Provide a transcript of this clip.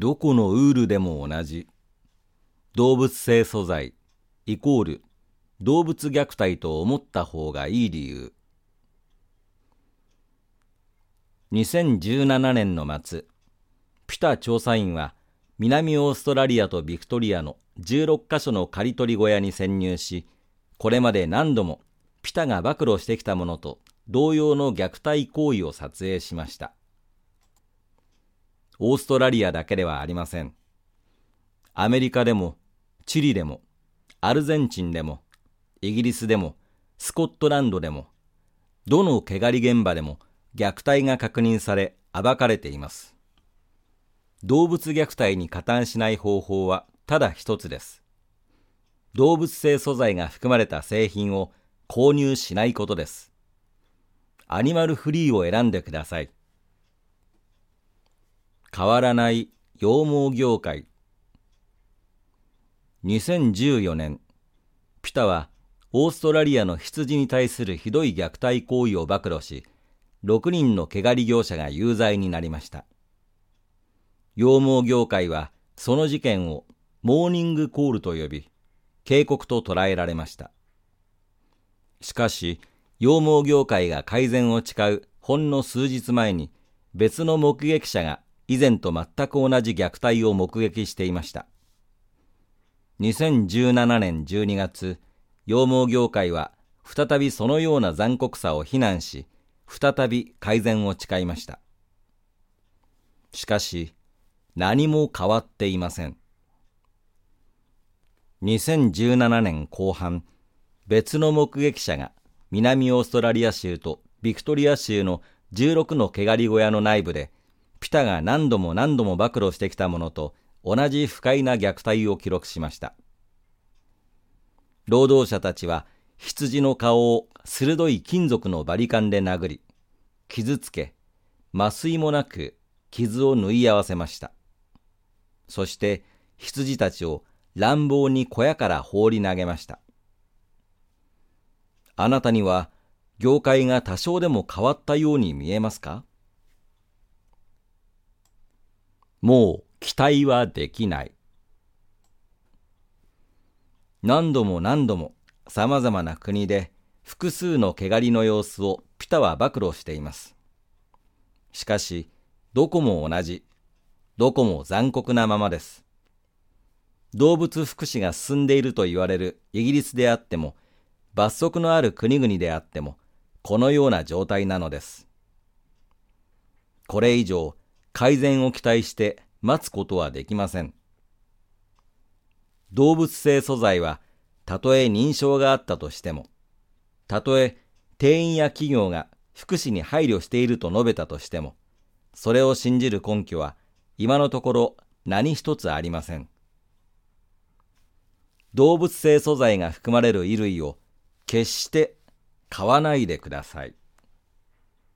どこのウールでも同じ。動物性素材イコール動物虐待と思った方がいい理由。2017年の末、ピタ調査員は南オーストラリアとビクトリアの16カ所の刈り取り小屋に潜入し、これまで何度もピタが暴露してきたものと同様の虐待行為を撮影しました。オーストラリアだけではありません。アメリカでも、チリでも、アルゼンチンでも、イギリスでも、スコットランドでも、どの毛刈り現場でも虐待が確認され暴かれています。動物虐待に加担しない方法はただ一つです。動物性素材が含まれた製品を購入しないことです。アニマルフリーを選んでください。変わらない羊毛業界。2014年ピタはオーストラリアの羊に対するひどい虐待行為を暴露し6人の毛刈り業者が有罪になりました。羊毛業界はその事件をモーニングコールと呼び警告と捉えられました。しかし羊毛業界が改善を誓うほんの数日前に別の目撃者が以前と全く同じ虐待を目撃していました。2017年12月、羊毛業界は再びそのような残酷さを非難し、再び改善を誓いました。しかし、何も変わっていません。2017年後半、別の目撃者が南オーストラリア州とビクトリア州の16の毛刈り小屋の内部でピタが何度も何度も暴露してきたものと同じ不快な虐待を記録しました。労働者たちは羊の顔を鋭い金属のバリカンで殴り、傷つけ、麻酔もなく傷を縫い合わせました。そして羊たちを乱暴に小屋から放り投げました。あなたには業界が多少でも変わったように見えますか？もう期待はできない。何度も何度も様々な国で複数の毛刈りの様子をピタは暴露しています。しかし、どこも同じ、どこも残酷なままです。動物福祉が進んでいると言われるイギリスであっても、罰則のある国々であっても、このような状態なのです。これ以上、改善を期待して待つことはできません。動物性素材は、たとえ認証があったとしても、たとえ店員や企業が福祉に配慮していると述べたとしても、それを信じる根拠は今のところ何一つありません。動物性素材が含まれる衣類を決して買わないでください。